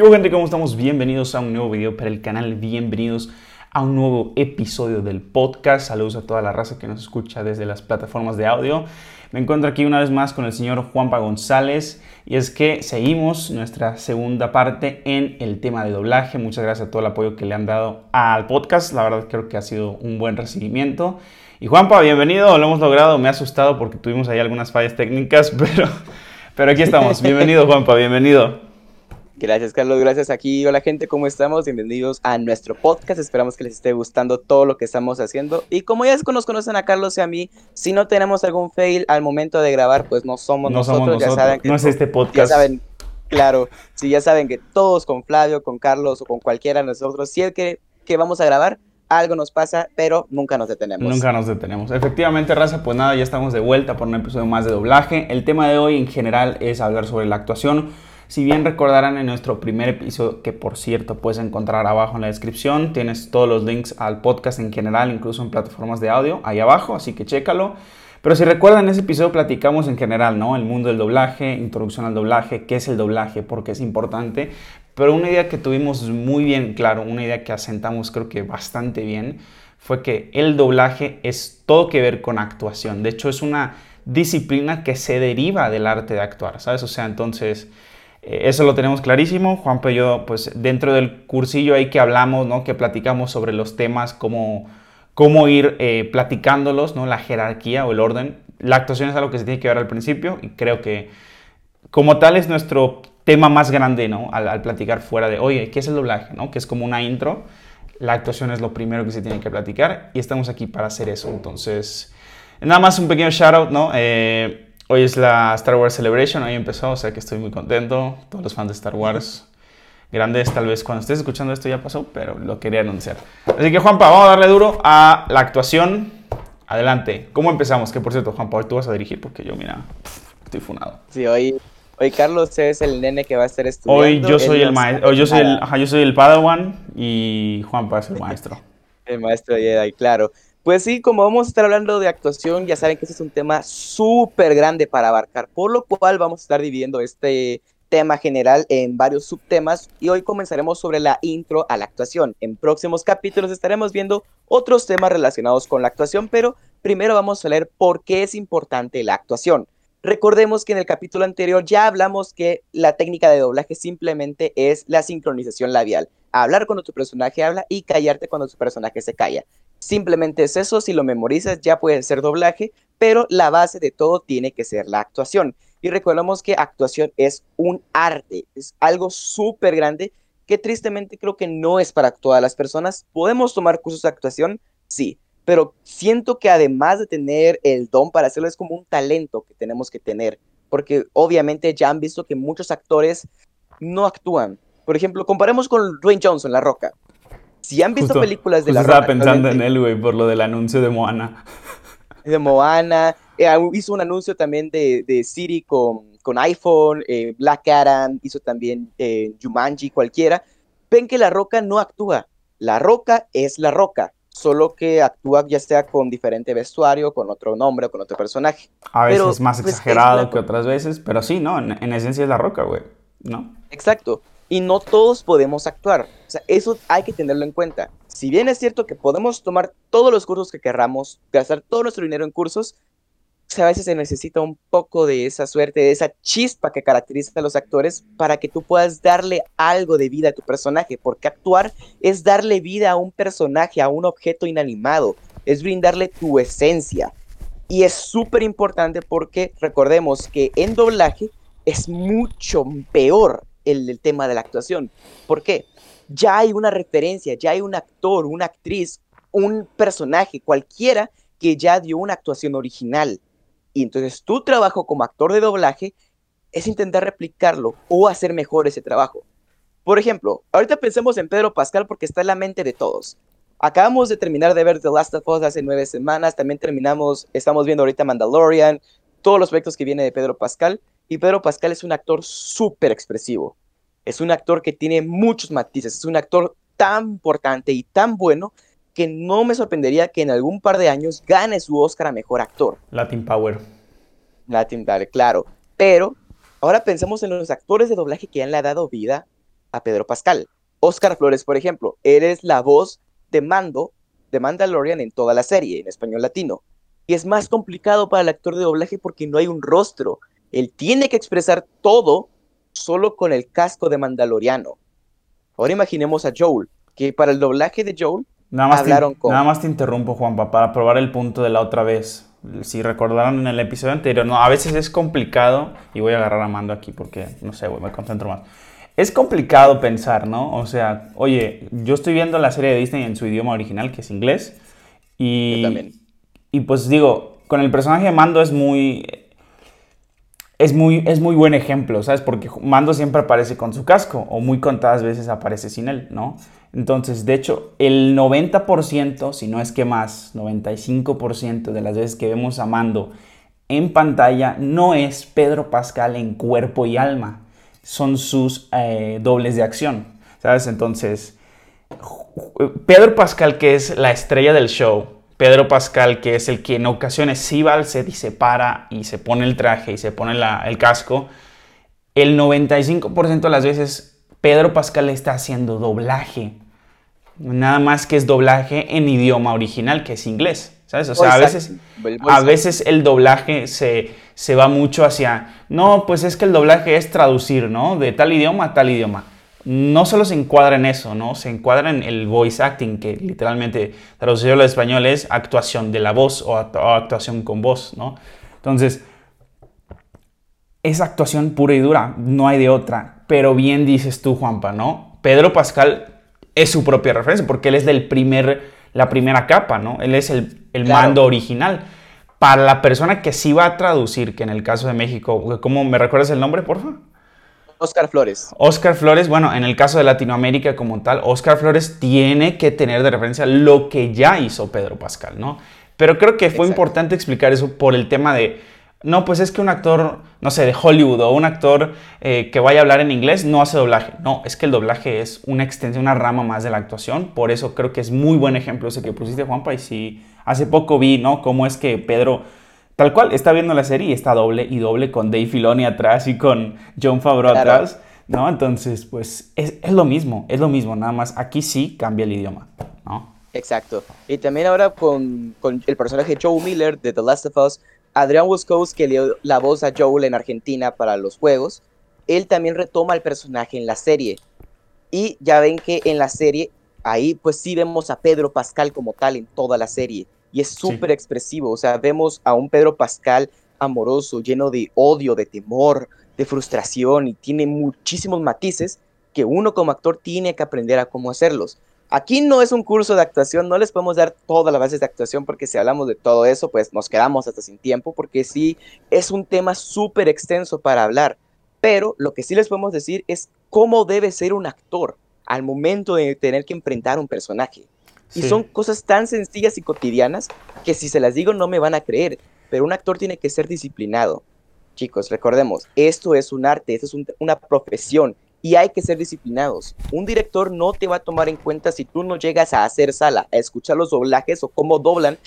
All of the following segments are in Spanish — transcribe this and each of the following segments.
¿Qué hubo gente? ¿Cómo estamos? Bienvenidos a un nuevo video para el canal, bienvenidos a un nuevo episodio del podcast. Saludos a toda la raza que nos escucha desde las plataformas de audio. Me encuentro aquí una vez más con el señor Juanpa González y es que seguimos nuestra segunda parte en el tema de doblaje. Muchas gracias a todo el apoyo que le han dado al podcast. La verdad creo que ha sido un buen recibimiento. Y Juanpa, bienvenido, lo hemos logrado. Me ha asustado porque tuvimos ahí algunas fallas técnicas, pero, pero aquí estamos. Bienvenido Juanpa, bienvenido. Gracias, Carlos. Gracias aquí. Hola, gente. ¿Cómo estamos? Bienvenidos a nuestro podcast. Esperamos que les esté gustando todo lo que estamos haciendo. Y como ya nos conocen a Carlos y a mí, si no tenemos algún fail al momento de grabar, pues no somos No nosotros. somos nosotros. Ya saben que no es este Ya podcast. saben, claro. Si ya saben que todos con Flavio, con Carlos o con cualquiera de nosotros, si es que, que vamos a grabar, algo nos pasa, pero nunca nos detenemos. Nunca nos detenemos. Efectivamente, Raza, pues nada, ya estamos de vuelta por un episodio más de doblaje. El tema de hoy en general es hablar sobre la actuación. Si bien recordarán en nuestro primer episodio, que por cierto puedes encontrar abajo en la descripción, tienes todos los links al podcast en general, incluso en plataformas de audio, ahí abajo, así que chécalo. Pero si recuerdan, en ese episodio platicamos en general, ¿no? El mundo del doblaje, introducción al doblaje, qué es el doblaje, por qué es importante. Pero una idea que tuvimos muy bien claro, una idea que asentamos creo que bastante bien, fue que el doblaje es todo que ver con actuación. De hecho, es una disciplina que se deriva del arte de actuar, ¿sabes? O sea, entonces, eso lo tenemos clarísimo. Juanpa y yo, pues dentro del cursillo ahí que hablamos, ¿no? Que platicamos sobre los temas, cómo, cómo ir eh, platicándolos, ¿no? La jerarquía o el orden. La actuación es algo que se tiene que ver al principio y creo que como tal es nuestro tema más grande, ¿no? Al, al platicar fuera de, oye, ¿qué es el doblaje, no? Que es como una intro. La actuación es lo primero que se tiene que platicar y estamos aquí para hacer eso. Entonces, nada más un pequeño shout out, ¿no? Eh, hoy es la Star Wars Celebration, hoy empezó, o sea que estoy muy contento. Todos los fans de Star Wars, grandes, tal vez cuando estés escuchando esto ya pasó, pero lo quería anunciar. Así que, Juanpa, vamos a darle duro a la actuación. Adelante. ¿Cómo empezamos? Que por cierto, Juanpa, hoy tú vas a dirigir porque yo, mira, estoy funado. Sí, hoy, hoy Carlos es el nene que va a estar estudiando. Hoy yo soy el maestro, yo soy el, ajá, yo soy el Padawan y Juanpa es el maestro. El maestro Jedi, claro. Pues sí, como vamos a estar hablando de actuación, ya saben que este es un tema súper grande para abarcar, por lo cual vamos a estar dividiendo este tema general en varios subtemas y hoy comenzaremos sobre la intro a la actuación. En próximos capítulos estaremos viendo otros temas relacionados con la actuación, pero primero vamos a leer por qué es importante la actuación. Recordemos que en el capítulo anterior ya hablamos que la técnica de doblaje simplemente es la sincronización labial. Hablar cuando tu personaje habla y callarte cuando tu personaje se calla. Simplemente es eso, si lo memorizas ya puede ser doblaje, pero la base de todo tiene que ser la actuación. Y recordemos que actuación es un arte, es algo súper grande que tristemente creo que no es para todas las personas. ¿Podemos tomar cursos de actuación? Sí, pero siento que además de tener el don para hacerlo es como un talento que tenemos que tener, porque obviamente ya han visto que muchos actores no actúan. Por ejemplo, comparemos con Dwayne Johnson, La Roca. Si han visto Justo- películas de justo La estaba pensando en él, güey, por lo del anuncio de Moana. de Moana, eh, hizo un anuncio también de, de Siri con, con iPhone, eh, Black Adam, hizo también eh, Jumanji, cualquiera. Ven que La Roca no actúa. La Roca es La Roca, solo que actúa ya sea con diferente vestuario, con otro nombre o con otro personaje. A veces Pero, más pues, es exagerado que otras veces, pero sí, ¿no? En, en esencia es la roca, güey, ¿no? Exacto. Y no todos podemos actuar. O sea, eso hay que tenerlo en cuenta. Si bien es cierto que podemos tomar todos los cursos que querramos, gastar todo nuestro dinero en cursos, sea, a veces se necesita un poco de esa suerte, de esa chispa que caracteriza a los actores para que tú puedas darle algo de vida a tu personaje. Porque actuar es darle vida a un personaje, a un objeto inanimado. Es brindarle tu esencia. Y es súper importante porque recordemos que en doblaje es mucho peor el, tema de la actuación. ¿Por qué? Ya hay una referencia, ya hay un actor, una actriz, un personaje, cualquiera que ya dio una actuación original. Y entonces tu trabajo como actor de doblaje es intentar replicarlo o hacer mejor ese trabajo. Por ejemplo, ahorita pensemos en Pedro Pascal porque está en la mente de todos. Acabamos de terminar de ver The Last of Us hace nueve semanas, también terminamos, estamos viendo ahorita Mandalorian, todos los proyectos que viene de Pedro Pascal, y Pedro Pascal es un actor súper expresivo. Es un actor que tiene muchos matices, es un actor tan importante y tan bueno que no me sorprendería que en algún par de años gane su Oscar a Mejor Actor. Latin Power. Latin Dale, claro. Pero ahora pensemos en los actores de doblaje que han le ha dado vida a Pedro Pascal. Oscar Flores, por ejemplo, eres la voz de Mando, de Mandalorian en toda la serie, en español latino. Y es más complicado para el actor de doblaje porque no hay un rostro. Él tiene que expresar todo solo con el casco de Mandaloriano. Ahora imaginemos a Joel, que para el doblaje de Joel Nada más, hablaron te, con... nada más te interrumpo, Juanpa, para probar el punto de la otra vez. Si recordaron en el episodio anterior, no, a veces es complicado, y voy a agarrar a Mando aquí porque, no sé, güey, me concentro más. Es complicado pensar, ¿no? O sea, oye, yo estoy viendo la serie de Disney en su idioma original, que es inglés, y, Yo también. y pues digo, con el personaje de Mando es muy, es muy, es muy buen ejemplo, ¿sabes? Porque Mando siempre aparece con su casco, o muy contadas veces aparece sin él, ¿no? Entonces, de hecho, el 90%, si no es que más, 95% de las veces que vemos a Mando en pantalla no es Pedro Pascal en cuerpo y alma, son sus eh, dobles de acción, ¿sabes? Entonces, Pedro Pascal, que es la estrella del show, Pedro Pascal, que es el que en ocasiones sí va al set y se para y se pone el traje y se pone la- el casco, el 95% de las veces Pedro Pascal está haciendo doblaje. Nada más que es doblaje en idioma original, que es inglés. ¿Sabes? O sea, a veces, a veces el doblaje se, se va mucho hacia, no, pues es que el doblaje es traducir, ¿no? De tal idioma a tal idioma. No solo se encuadra en eso, ¿no? Se encuadra en el voice acting, que literalmente traducido al español es actuación de la voz o, act- o actuación con voz, ¿no? Entonces, es actuación pura y dura, no hay de otra. Pero bien dices tú, Juanpa, ¿no? Pedro Pascal es su propia referencia, porque él es del primer, la primera capa, ¿no? Él es el, el Claro. mando original. Para la persona que sí va a traducir, que en el caso de México, ¿cómo me recuerdas el nombre, por favor? Oscar Flores. Oscar Flores, bueno, en el caso de Latinoamérica como tal, Oscar Flores tiene que tener de referencia lo que ya hizo Pedro Pascal, ¿no? Pero creo que fue Exacto. importante explicar eso por el tema de, no, pues es que un actor, no sé, de Hollywood o un actor eh, que vaya a hablar en inglés no hace doblaje. No, es que el doblaje es una extensión, una rama más de la actuación. Por eso creo que es muy buen ejemplo ese que pusiste, Juanpa. Y sí, hace poco vi, ¿no? Cómo es que Pedro, tal cual, está viendo la serie y está doble y doble con Dave Filoni atrás y con John Favreau Claro. atrás. ¿no? Entonces, pues es, es lo mismo, es lo mismo, nada más aquí sí cambia el idioma, ¿no? Exacto. Y también ahora con, con el personaje Joe Miller de The Last of Us, Adrian Wascows, que le dio la voz a Joel en Argentina para los juegos, él también retoma el personaje en la serie. Y ya ven que en la serie, ahí pues sí vemos a Pedro Pascal como tal en toda la serie. Y es súper expresivo, o sea, vemos a un Pedro Pascal amoroso, lleno de odio, de temor, de frustración y tiene muchísimos matices que uno como actor tiene que aprender a cómo hacerlos. Aquí no es un curso de actuación, no les podemos dar todas las bases de actuación porque si hablamos de todo eso, pues nos quedamos hasta sin tiempo porque sí es un tema súper extenso para hablar. Pero lo que sí les podemos decir es cómo debe ser un actor al momento de tener que enfrentar un personaje. Y son cosas tan sencillas y cotidianas que si se las digo no me van a creer, pero un actor tiene que ser disciplinado. Chicos, recordemos, esto es un arte, esto es un- una profesión y hay que ser disciplinados. Un director no te va a tomar en cuenta si tú no llegas a hacer sala, a escuchar los doblajes o cómo doblan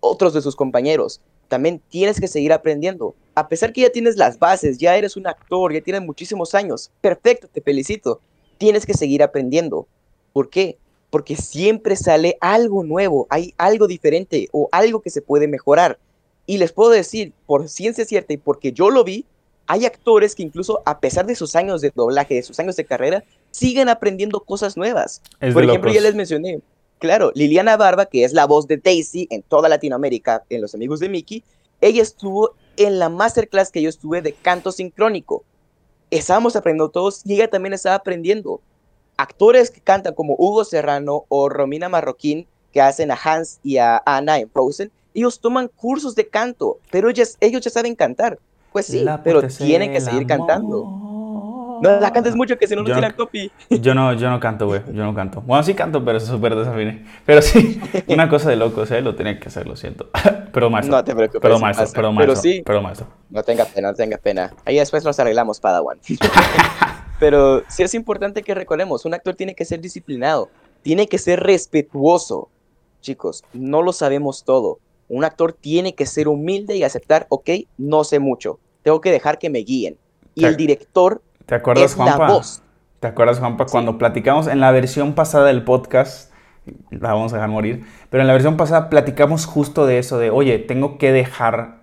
otros de sus compañeros. También tienes que seguir aprendiendo. A pesar que ya tienes las bases, ya eres un actor, ya tienes muchísimos años. Perfecto, te felicito. Tienes que seguir aprendiendo. ¿Por qué? Porque siempre sale algo nuevo, hay algo diferente o algo que se puede mejorar. Y les puedo decir, por ciencia cierta y porque yo lo vi, hay actores que incluso a pesar de sus años de doblaje, de sus años de carrera, siguen aprendiendo cosas nuevas. Es Por ejemplo, locos. ya les mencioné, claro, Liliana Barba, que es la voz de Daisy en toda Latinoamérica, en Los Amigos de Mickey, ella estuvo en la masterclass que yo estuve de canto sincrónico. Estábamos aprendiendo todos y ella también estaba aprendiendo. Actores que cantan como Hugo Serrano o Romina Marroquín, que hacen a Hans y a Anna en Frozen, ellos toman cursos de canto, pero ellas, ellos ya saben cantar. Pues sí, La pero tienen que seguir cantando. amor. No la cantes mucho que si no nos no- tiran copy. Yo no, yo no canto, güey. Yo no canto. Bueno, sí canto, pero es súper desafiné. Pero sí, una cosa de locos, ¿eh? Lo tenía que hacer, lo siento. Perdón, maestro. No te preocupes, sí maestro. Pero maestro. sí. Perdón, maestro. No tenga pena, no tenga pena. Ahí después los arreglamos, Padawan. Pero sí es importante que recordemos, un actor tiene que ser disciplinado, tiene que ser respetuoso. Chicos, no lo sabemos todo. Un actor tiene que ser humilde y aceptar, ok, no sé mucho, tengo que dejar que me guíen. Y Claro. el director ¿Te acuerdas, es la Juanpa? voz. ¿Te acuerdas, Juanpa? Cuando platicamos en la versión pasada del podcast, la vamos a dejar morir, pero en la versión pasada platicamos justo de eso, de, oye, tengo que dejar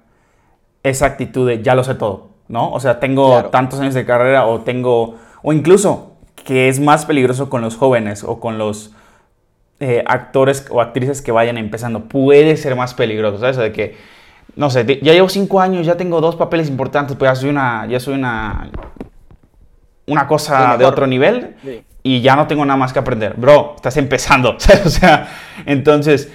esa actitud de ya lo sé todo, ¿no? O sea, tengo tantos años de carrera o tengo, o incluso que es más peligroso con los jóvenes o con los eh, actores o actrices que vayan empezando, puede ser más peligroso, ¿sabes? De que, no sé, ya llevo cinco años, ya tengo dos papeles importantes, pues ya soy una, ya soy una una cosa de otro nivel y ya no tengo nada más que aprender. Bro, estás empezando. o sea, entonces,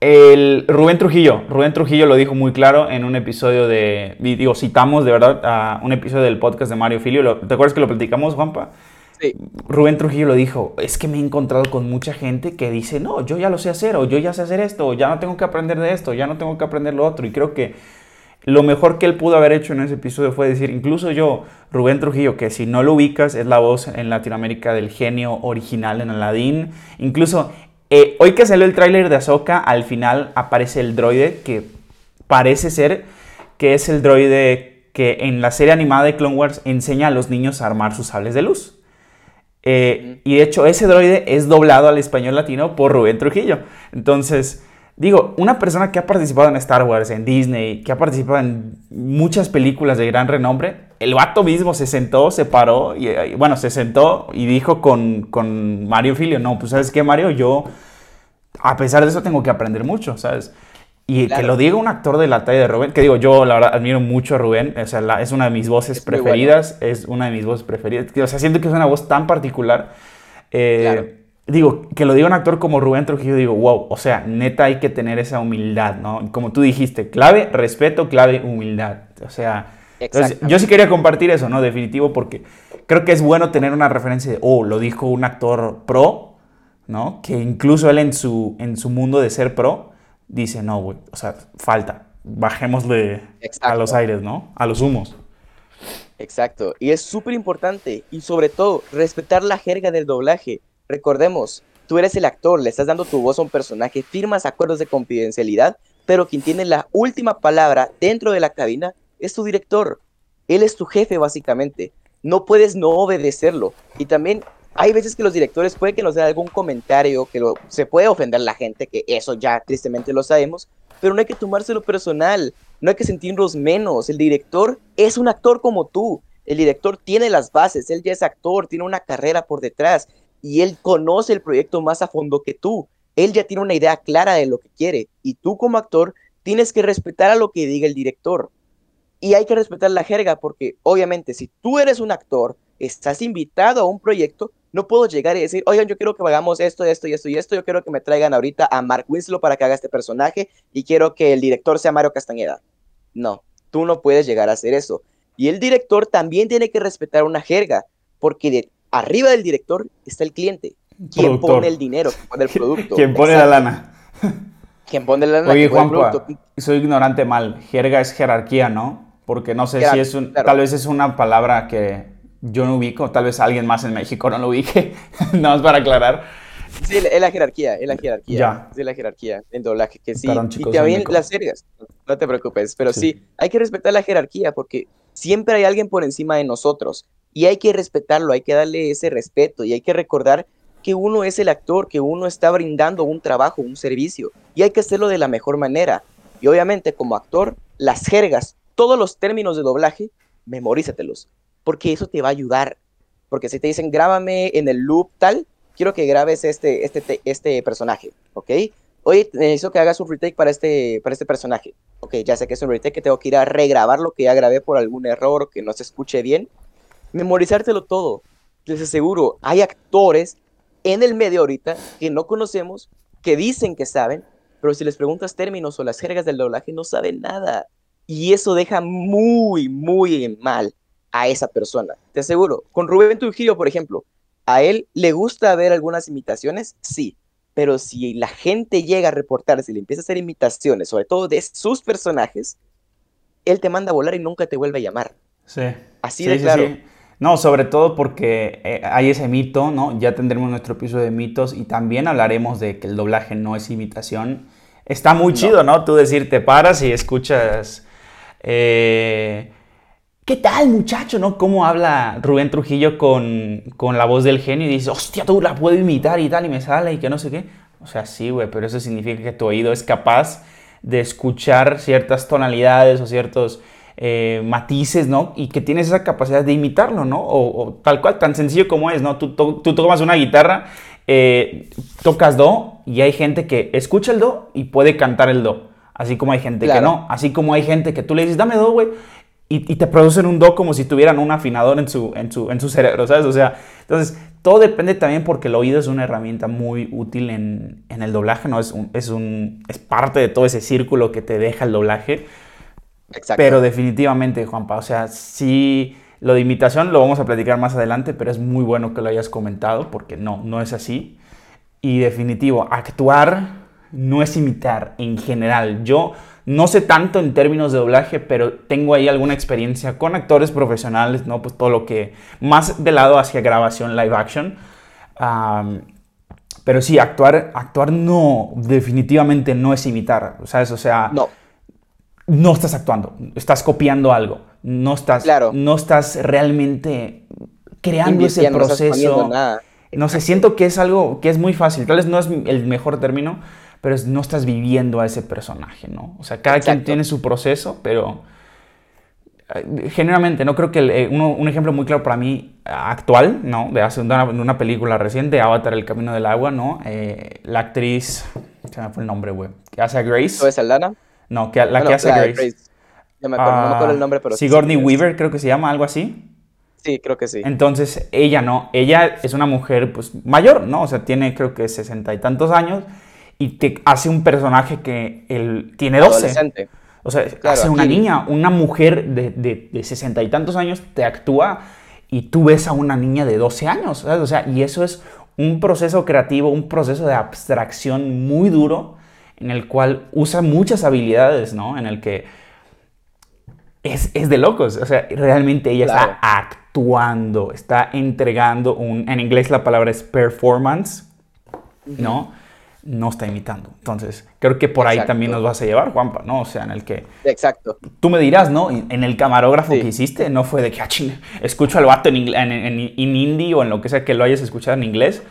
el Rubén Trujillo, Rubén Trujillo lo dijo muy claro en un episodio de, digo, citamos de verdad a un episodio del podcast de Mario Filio. ¿Te acuerdas que lo platicamos, Juanpa? Sí. Rubén Trujillo lo dijo, es que me he encontrado con mucha gente que dice, no, yo ya lo sé hacer, o yo ya sé hacer esto, o ya no tengo que aprender de esto, ya no tengo que aprender lo otro. Y creo que lo mejor que él pudo haber hecho en ese episodio fue decir, incluso yo, Rubén Trujillo, que si no lo ubicas, es la voz en Latinoamérica del genio original en Aladdin. Incluso eh, hoy que salió el tráiler de Ahsoka, al final aparece el droide que parece ser que es el droide que en la serie animada de Clone Wars enseña a los niños a armar sus sables de luz. Eh, y de hecho ese droide es doblado al español latino por Rubén Trujillo. Entonces Digo, una persona que ha participado en Star Wars, en Disney, que ha participado en muchas películas de gran renombre, el vato mismo se sentó, se paró, y, bueno, se sentó y dijo con, con Mario Filio, no, pues sabes qué, Mario, yo, a pesar de eso, tengo que aprender mucho, ¿sabes? Y que lo diga un actor de la talla de Rubén, que digo, yo la verdad admiro mucho a Rubén, o sea, es una de mis voces preferidas, es una de mis voces preferidas, o sea, siento que es una voz tan particular. Eh, claro digo, que lo diga un actor como Rubén Trujillo, digo, wow, o sea, neta hay que tener esa humildad, ¿no? Como tú dijiste, clave, respeto, clave, humildad. O sea, yo sí quería compartir eso, ¿no? Definitivo, porque creo que es bueno tener una referencia de, oh, lo dijo un actor pro, ¿no? Que incluso él en su, en su mundo de ser pro, dice, no, güey, o sea, falta, bajémosle a los aires, ¿no? A los humos. Exacto, y es súper importante, y sobre todo, respetar la jerga del doblaje Recordemos, tú eres el actor, le estás dando tu voz a un personaje, firmas acuerdos de confidencialidad, pero quien tiene la última palabra dentro de la cabina es tu director. Él es tu jefe, básicamente. No puedes no obedecerlo. Y también hay veces que los directores pueden que nos den algún comentario, que se puede ofender la gente, que eso ya tristemente lo sabemos, pero no hay que tomárselo personal, no hay que sentirnos menos. El director es un actor como tú. El director tiene las bases, él ya es actor, tiene una carrera por detrás y él conoce el proyecto más a fondo que tú. Él ya tiene una idea clara de lo que quiere y tú como actor tienes que respetar a lo que diga el director. Y hay que respetar la jerga porque obviamente si tú eres un actor, estás invitado a un proyecto, no puedo llegar y decir, oigan, yo quiero que hagamos esto, esto y esto y esto, yo quiero que me traigan ahorita a Mark Winslow para que haga este personaje y quiero que el director sea Mario Castañeda. No, tú no puedes llegar a hacer eso. Y el director también tiene que respetar una jerga, porque de arriba del director está el cliente. Quien pone el dinero, quien pone el producto. Quien pone la lana. Quien pone la lana. Oye, Juan, soy ignorante mal. Jerga es jerarquía, ¿no? Porque no sé si es un. Tal vez es una palabra que yo no ubico. Tal vez alguien más en México no lo ubique. Nada más para aclarar. Sí, es la jerarquía, es la jerarquía. Ya. Es la jerarquía en doblaje, que sí. y también las jergas, no te preocupes, pero sí. hay que respetar la jerarquía porque siempre hay alguien por encima de nosotros. Y hay que respetarlo, hay que darle ese respeto y hay que recordar que uno es el actor, que uno está brindando un trabajo, un servicio, y hay que hacerlo de la mejor manera. Y obviamente como actor, las jergas, todos los términos de doblaje, memorízatelos, porque eso te va a ayudar. Porque si te dicen, grábame en el loop tal, quiero que grabes este, este, este personaje, ¿ok? Oye, necesito que hagas un retake para este, para este personaje. Ok, ya sé que es un retake, que tengo que ir a regrabar lo que ya grabé por algún error que no se escuche bien memorizártelo todo. Les aseguro, hay actores en el medio ahorita que no conocemos, que dicen que saben, pero si les preguntas términos o las jergas del doblaje, no saben nada. Y eso deja muy, muy mal a esa persona. Te aseguro, con Rubén Trujillo, por ejemplo, a él le gusta ver algunas imitaciones, sí, pero si la gente llega a reportarse y le empieza a hacer imitaciones, sobre todo de sus personajes, él te manda a volar y nunca te vuelve a llamar. Sí. Así de claro. No, sobre todo porque eh, hay ese mito, ¿no? Ya tendremos nuestro episodio de mitos y también hablaremos de que el doblaje no es imitación. Está muy chido, ¿no? Tú decir, te paras y escuchas... Eh, ¿qué tal muchacho? ¿No? ¿Cómo habla Rubén Trujillo con, con la voz del genio y dice, hostia, tú la puedo imitar y tal, y me sale y que no sé qué? O sea, sí, güey, pero eso significa que tu oído es capaz de escuchar ciertas tonalidades o ciertos eh, matices, ¿no? Y que tienes esa capacidad de imitarlo, ¿no? O, tal cual, tan sencillo como es, ¿no? Tú, tú, tomas una guitarra, eh, tocas do y hay gente que escucha el do y puede cantar el do. Así como hay gente que no. Así como hay gente que tú le dices, dame do, güey. Y, te producen un do como si tuvieran un afinador en su, en su, en su cerebro, ¿sabes? O sea, entonces todo depende también porque el oído es una herramienta muy útil en, en el doblaje, ¿no? Es, un, es, un, es parte de todo ese círculo que te deja el doblaje. Exacto. Pero definitivamente, Juanpa, o sea, sí, lo de imitación lo vamos a platicar más adelante, pero es muy bueno que lo hayas comentado porque no, no es así. Y definitivo, actuar no es imitar en general. Yo no sé tanto en términos de doblaje, pero tengo ahí alguna experiencia con actores profesionales, ¿no? Pues todo lo que más de lado hacia grabación live action. pero sí, actuar, actuar no, definitivamente no es imitar, ¿sabes? O sea, no. No estás actuando, estás copiando algo, no estás, claro. no estás realmente creando ese proceso. No, no sé, siento que es algo que es muy fácil, tal vez no es el mejor término, pero no estás viviendo a ese personaje, ¿no? O sea, cada quien tiene su proceso, pero eh, generalmente, no creo que eh, un ejemplo muy claro para mí actual, ¿no? De hace una, una película reciente, Avatar, El Camino del Agua, ¿no? Eh, la actriz, se me fue el nombre, güey, que hace a Grace. ¿O es Aldana? No, que, la que hace Grace. Ya me acuerdo, no me acuerdo el nombre, pero... Sigourney Weaver, creo que se llama, algo así. Sí, creo que sí. Entonces, ella no, ella es una mujer, pues, mayor, ¿no? O sea, tiene creo que sesenta y tantos años y te hace un personaje que él tiene 12. O sea, hace una niña, una mujer de sesenta y tantos años te actúa y tú ves a una niña de 12 años. O sea, y eso es un proceso creativo, un proceso de abstracción muy duro en el cual usa muchas habilidades, ¿no? En el que es, es de locos. O sea, realmente ella está actuando, está entregando un... En inglés la palabra es performance, ¿no? no está imitando. Entonces, creo que por ahí también nos vas a llevar, Juanpa, ¿no? O sea, en el que... Exacto. Tú me dirás, ¿no? En el camarógrafo que hiciste, no fue de que, ah, escucho al vato en, en, en, indie o en lo que sea que lo hayas escuchado en inglés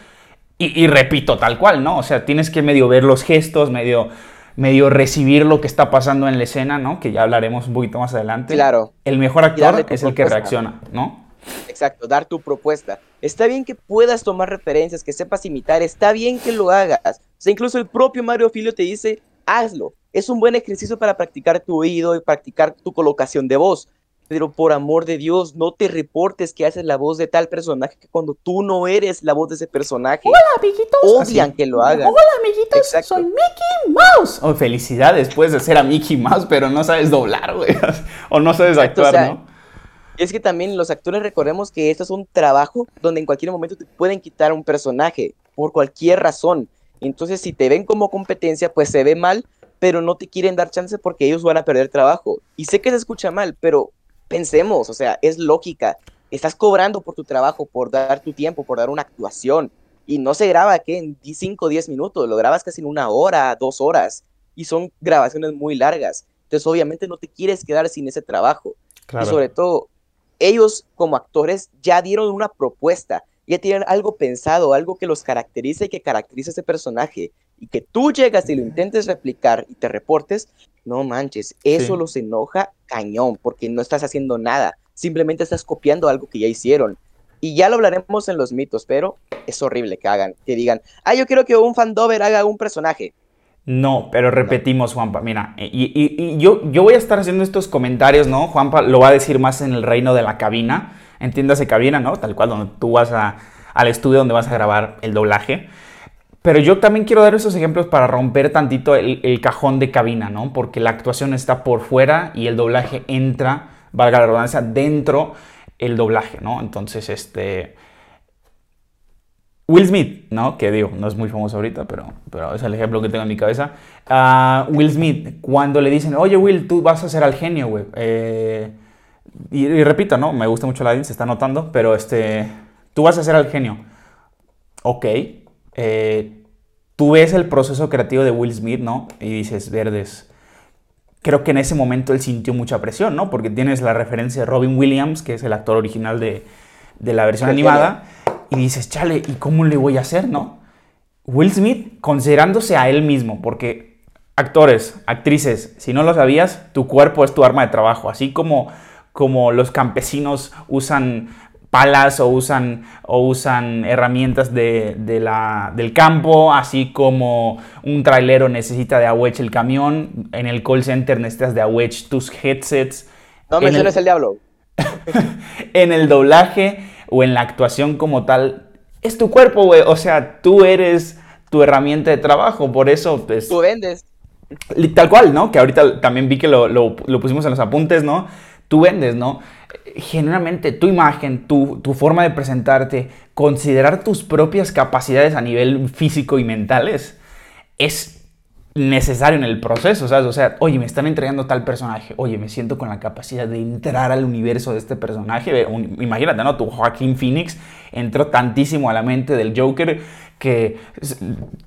y, y, repito tal cual, ¿no? O sea, tienes que medio ver los gestos, medio, medio recibir lo que está pasando en la escena, ¿no? Que ya hablaremos un poquito más adelante. Claro. El mejor actor es el que reacciona, ¿no? Exacto, dar tu propuesta. Está bien que puedas tomar referencias, que sepas imitar, está bien que lo hagas. O sea, incluso el propio Mario Filio te dice, hazlo. Es un buen ejercicio para practicar tu oído y practicar tu colocación de voz. Pero por amor de Dios, no te reportes que haces la voz de tal personaje que cuando tú no eres la voz de ese personaje. Hola, amiguitos. Odian que lo hagan. Hola, amiguitos. Soy Mickey Mouse. Oh, felicidades, puedes hacer a Mickey Mouse, pero no sabes doblar, güey. o no sabes actuar, ¿no? Y es que también los actores recordemos que esto es un trabajo donde en cualquier momento te pueden quitar un personaje por cualquier razón. Entonces, si te ven como competencia, pues se ve mal, pero no te quieren dar chance porque ellos van a perder trabajo. Y sé que se escucha mal, pero pensemos, o sea, es lógica. Estás cobrando por tu trabajo, por dar tu tiempo, por dar una actuación. Y no se graba que en 5 o 10 minutos, lo grabas casi en una hora, dos horas. Y son grabaciones muy largas. Entonces, obviamente, no te quieres quedar sin ese trabajo. Y sobre todo, ellos como actores ya dieron una propuesta, ya tienen algo pensado, algo que los caracteriza y que caracteriza a ese personaje. Y que tú llegas y lo intentes replicar y te reportes, no manches, eso los enoja cañón, porque no estás haciendo nada, simplemente estás copiando algo que ya hicieron. Y ya lo hablaremos en los mitos, pero es horrible que hagan, que digan, ah, yo quiero que un fandover haga un personaje. No, pero repetimos, Juanpa. Mira, y, yo, yo voy a estar haciendo estos comentarios, ¿no? Juanpa lo va a decir más en el reino de la cabina. Entiéndase cabina, ¿no? Tal cual, donde tú vas al estudio donde vas a grabar el doblaje. Pero yo también quiero dar esos ejemplos para romper tantito el, cajón de cabina, ¿no? Porque la actuación está por fuera y el doblaje entra, valga la redundancia, dentro el doblaje, ¿no? Entonces, este Will Smith, ¿no? Que digo, no es muy famoso ahorita, pero, pero es el ejemplo que tengo en mi cabeza. Uh, Will Smith, cuando le dicen, oye Will, tú vas a ser al genio, güey. Eh, y, repito, ¿no? Me gusta mucho la se está notando, pero este, tú vas a ser al genio. Ok. Eh, tú ves el proceso creativo de Will Smith, ¿no? Y dices, verdes, creo que en ese momento él sintió mucha presión, ¿no? Porque tienes la referencia de Robin Williams, que es el actor original de, de la versión animada, y dices, chale, ¿y cómo le voy a hacer, no? Will Smith considerándose a él mismo, porque actores, actrices, si no lo sabías, tu cuerpo es tu arma de trabajo, así como, como los campesinos usan palas o usan, o usan herramientas de, la, del campo, así como un trailero necesita de Awech el camión, en el call center necesitas de Awech tus headsets. No menciones el, el diablo. en el doblaje o en la actuación como tal, es tu cuerpo, güey. O sea, tú eres tu herramienta de trabajo, por eso... Pues, tú vendes. Tal cual, ¿no? Que ahorita también vi que lo, lo, lo pusimos en los apuntes, ¿no? Tú vendes, ¿no? Generalmente tu imagen, tu, forma de presentarte, considerar tus propias capacidades a nivel físico y mentales es necesario en el proceso, ¿sabes? O sea, oye, me están entregando tal personaje, oye, me siento con la capacidad de entrar al universo de este personaje. imagínate, ¿no? Tu Joaquín Phoenix entró tantísimo a la mente del Joker que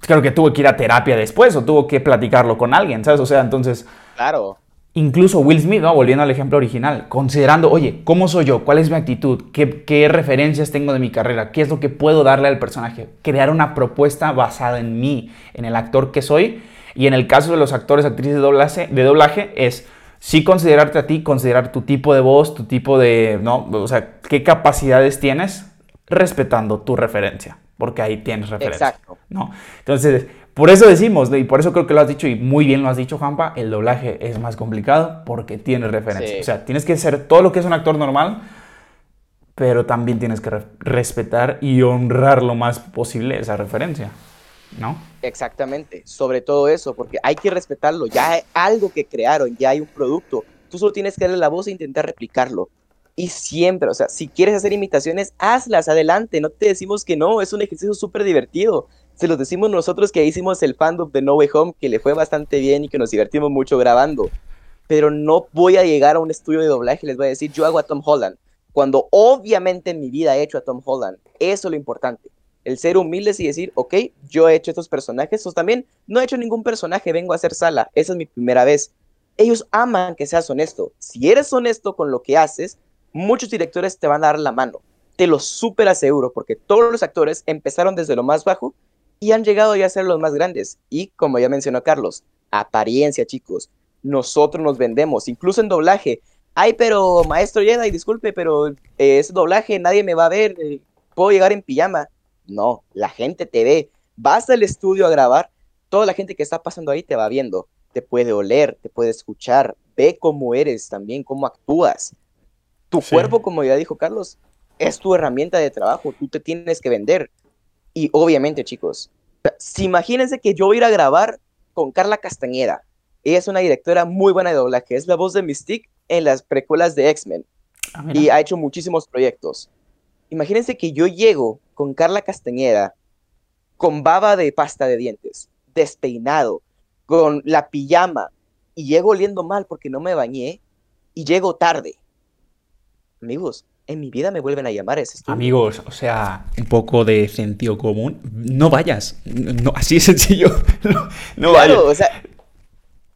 creo que tuvo que ir a terapia después o tuvo que platicarlo con alguien, ¿sabes? O sea, entonces... Claro. Incluso Will Smith, ¿no? volviendo al ejemplo original, considerando, oye, ¿cómo soy yo? ¿Cuál es mi actitud? ¿Qué, referencias tengo de mi carrera? ¿Qué es lo que puedo darle al personaje? Crear una propuesta basada en mí, en el actor que soy. Y en el caso de los actores, actrices de doblaje, de doblaje es sí considerarte a ti, considerar tu tipo de voz, tu tipo de, ¿no? O sea, qué capacidades tienes, respetando tu referencia, porque ahí tienes referencia. Exacto. ¿no? Entonces, por eso decimos, y por eso creo que lo has dicho, y muy bien lo has dicho, Juanpa, el doblaje es más complicado porque tiene referencia. O sea, tienes que ser todo lo que es un actor normal, pero también tienes que respetar y honrar lo más posible esa referencia, ¿no? Exactamente, sobre todo eso, porque hay que respetarlo. Ya hay algo que crearon, ya hay un producto. Tú solo tienes que darle la voz e intentar replicarlo. Y siempre, o sea, si quieres hacer imitaciones, hazlas, adelante. No te decimos que no, es un ejercicio súper divertido se los decimos nosotros que hicimos el fandom de No Way Home, que le fue bastante bien y que nos divertimos mucho grabando. Pero no voy a llegar a un estudio de doblaje y les voy a decir, yo hago a Tom Holland. Cuando obviamente en mi vida he hecho a Tom Holland. Eso es lo importante. El ser humilde y decir, ok, yo he hecho estos personajes. O también no he hecho ningún personaje, vengo a hacer sala. Esa es mi primera vez. Ellos aman que seas honesto. Si eres honesto con lo que haces, muchos directores te van a dar la mano. Te lo súper aseguro, porque todos los actores empezaron desde lo más bajo y han llegado ya a ser los más grandes. Y como ya mencionó Carlos, apariencia, chicos. Nosotros nos vendemos, incluso en doblaje. Ay, pero maestro Jedi, disculpe, pero eh, es doblaje, nadie me va a ver. Eh, ¿Puedo llegar en pijama? No, la gente te ve. Vas al estudio a grabar, toda la gente que está pasando ahí te va viendo. Te puede oler, te puede escuchar, ve cómo eres también, cómo actúas. Tu cuerpo, como ya dijo Carlos, es tu herramienta de trabajo, tú te tienes que vender. Y obviamente, chicos, si imagínense que yo voy a ir a grabar con Carla Castañeda. Ella es una directora muy buena de doblaje, es la voz de Mystique en las precuelas de X-Men ah, y ha hecho muchísimos proyectos. Imagínense que yo llego con Carla Castañeda con baba de pasta de dientes, despeinado, con la pijama y llego oliendo mal porque no me bañé y llego tarde. Amigos, en mi vida me vuelven a llamar ese Amigos, o sea, un poco de sentido común. No vayas. No, así de sencillo. No, claro, o sea.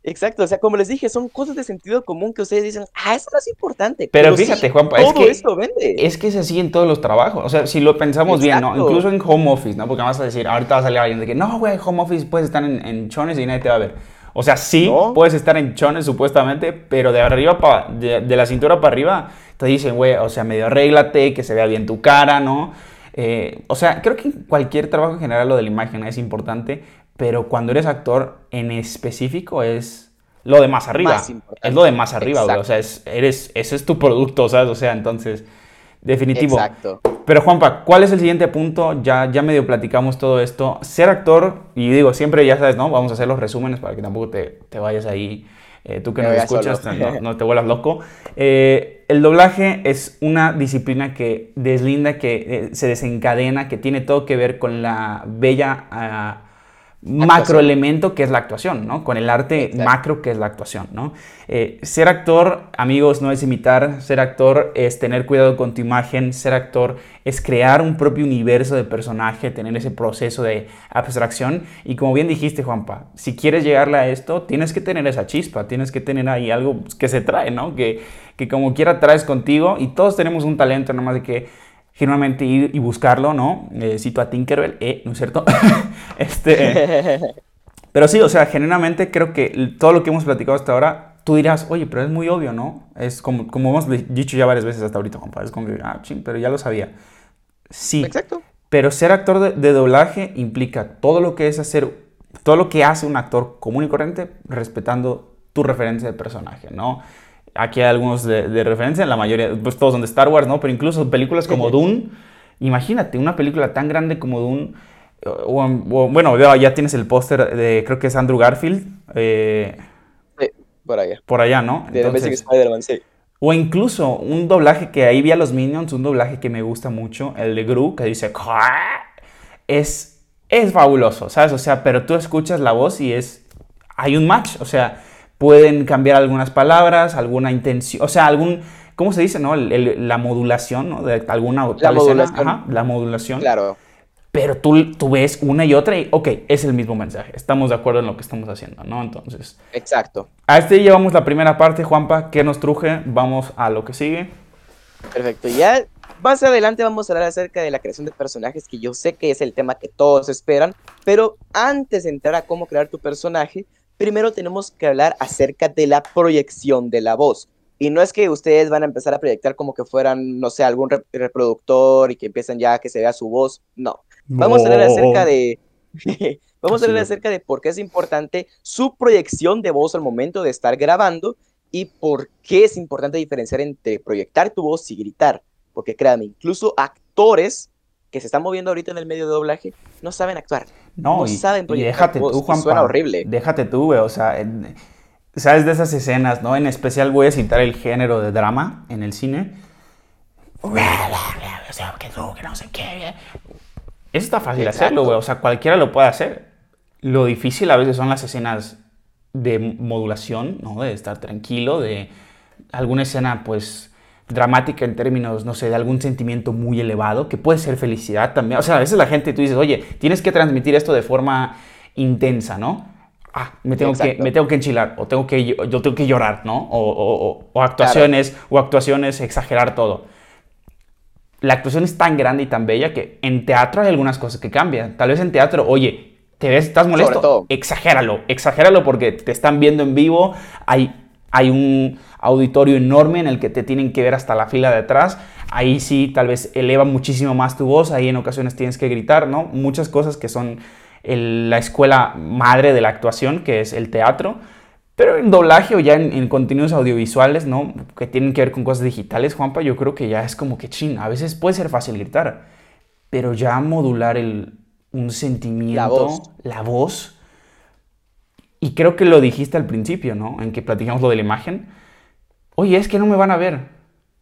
Exacto, o sea, como les dije, son cosas de sentido común que ustedes dicen, ah, eso no es importante. Pero, fíjate, Juanpa, es que, esto vende. Es que es así en todos los trabajos. O sea, si lo pensamos bien, ¿no? Incluso en home office, ¿no? Porque vas a decir, ahorita va a salir alguien de que, no, güey, home office puedes estar en, en chones y nadie te va a ver. O sea, sí, puedes estar en chones supuestamente, pero de arriba para, de, la cintura para arriba, te dicen, güey, o sea, medio arréglate, que se vea bien tu cara, ¿no? Eh, o sea, creo que cualquier trabajo en general lo de la imagen es importante, pero cuando eres actor en específico es lo de más arriba. es lo de más arriba, güey. O sea, es, eres, ese es tu producto, ¿sabes? O sea, entonces, definitivo. Exacto. Pero Juanpa, ¿cuál es el siguiente punto? Ya, ya medio platicamos todo esto. Ser actor, y digo, siempre ya sabes, ¿no? Vamos a hacer los resúmenes para que tampoco te, te vayas ahí, eh, tú que no escuchas, no, te vuelas loco. Eh, el doblaje es una disciplina que deslinda, que eh, se desencadena, que tiene todo que ver con la bella... Macroelemento que es la actuación, ¿no? Con el arte macro que es la actuación, ¿no? Eh, ser actor, amigos, no es imitar, ser actor es tener cuidado con tu imagen, ser actor es crear un propio universo de personaje, tener ese proceso de abstracción y como bien dijiste, Juanpa, si quieres llegarle a esto, tienes que tener esa chispa, tienes que tener ahí algo que se trae, ¿no? Que, que como quiera traes contigo y todos tenemos un talento, nada más de que generalmente ir y buscarlo, ¿no? Eh, cito a Tinkerbell, eh, ¿no es cierto? este, pero sí, o sea, generalmente creo que todo lo que hemos platicado hasta ahora, tú dirás, oye, pero es muy obvio, ¿no? Es como, como hemos dicho ya varias veces hasta ahorita, compadre, es como, ah, ching, pero ya lo sabía. Sí. Exacto. Pero ser actor de, de doblaje implica todo lo que es hacer, todo lo que hace un actor común y corriente, respetando tu referencia de personaje, ¿no? Aquí hay algunos de, referencia, la mayoría, pues todos son de Star Wars, ¿no? Pero incluso películas como Dune, imagínate, una película tan grande como Dune, o, bueno, ya tienes el póster de, creo que es Andrew Garfield. Eh, por allá. Por allá, ¿no? Entonces, O incluso un doblaje que ahí vi a los Minions, un doblaje que me gusta mucho, el de Gru, que dice, es, es fabuloso, ¿sabes? O sea, pero tú escuchas la voz y es, hay un match, o sea, pueden cambiar algunas palabras, alguna intención, o sea, algún, ¿cómo se dice, no? la modulación, ¿no? De alguna la modulación. Ajá, la modulación. Claro. Pero tú, tú ves una y otra y, ok, es el mismo mensaje. Estamos de acuerdo en lo que estamos haciendo, ¿no? Entonces. Exacto. A este llevamos la primera parte, Juanpa. ¿Qué nos truje? Vamos a lo que sigue. Perfecto. Ya más adelante vamos a hablar acerca de la creación de personajes, que yo sé que es el tema que todos esperan. Pero antes de entrar a cómo crear tu personaje, primero tenemos que hablar acerca de la proyección de la voz. Y no es que ustedes van a empezar a proyectar como que fueran, no sé, algún reproductor y que empiecen ya a que se vea su voz. No. Vamos a hablar acerca de. Vamos a hablar acerca de por qué es importante su proyección de voz al momento de estar grabando y por qué es importante diferenciar entre proyectar tu voz y gritar. Porque créanme, incluso actores que se están moviendo ahorita en el medio de doblaje no saben actuar. No, saben y déjate tú, Juan. Suena horrible. Déjate tú, güey. O sea, ¿sabes de esas escenas, no? En especial voy a citar el género de drama en el cine. O sea, que no, que no sé qué. Eso está fácil hacerlo, güey. O sea, cualquiera lo puede hacer. Lo difícil a veces son las escenas de modulación, ¿no? De estar tranquilo, de alguna escena, pues dramática en términos, no sé, de algún sentimiento muy elevado, que puede ser felicidad también. O sea, a veces la gente, tú dices, oye, tienes que transmitir esto de forma intensa, ¿no? Ah, me tengo, que, me tengo que enchilar, o tengo que, yo tengo que llorar, ¿no? O, o, actuaciones, o actuaciones, exagerar todo. La actuación es tan grande y tan bella que en teatro hay algunas cosas que cambian. Tal vez en teatro, oye, ¿te ves? ¿Estás molesto? Exagéralo, exagéralo porque te están viendo en vivo, hay, hay un auditorio enorme en el que te tienen que ver hasta la fila de atrás. Ahí sí, tal vez eleva muchísimo más tu voz, ahí en ocasiones tienes que gritar, ¿no? Muchas cosas que son la escuela madre de la actuación, que es el teatro. Pero en doblaje o ya en, contenidos audiovisuales, ¿no? Que tienen que ver con cosas digitales, Juanpa, yo creo que ya es como que chin. A veces puede ser fácil gritar, pero ya modular el, un sentimiento, la voz. la voz. Y creo que lo dijiste al principio, ¿no? En que platicamos lo de la imagen oye, es que no me van a ver.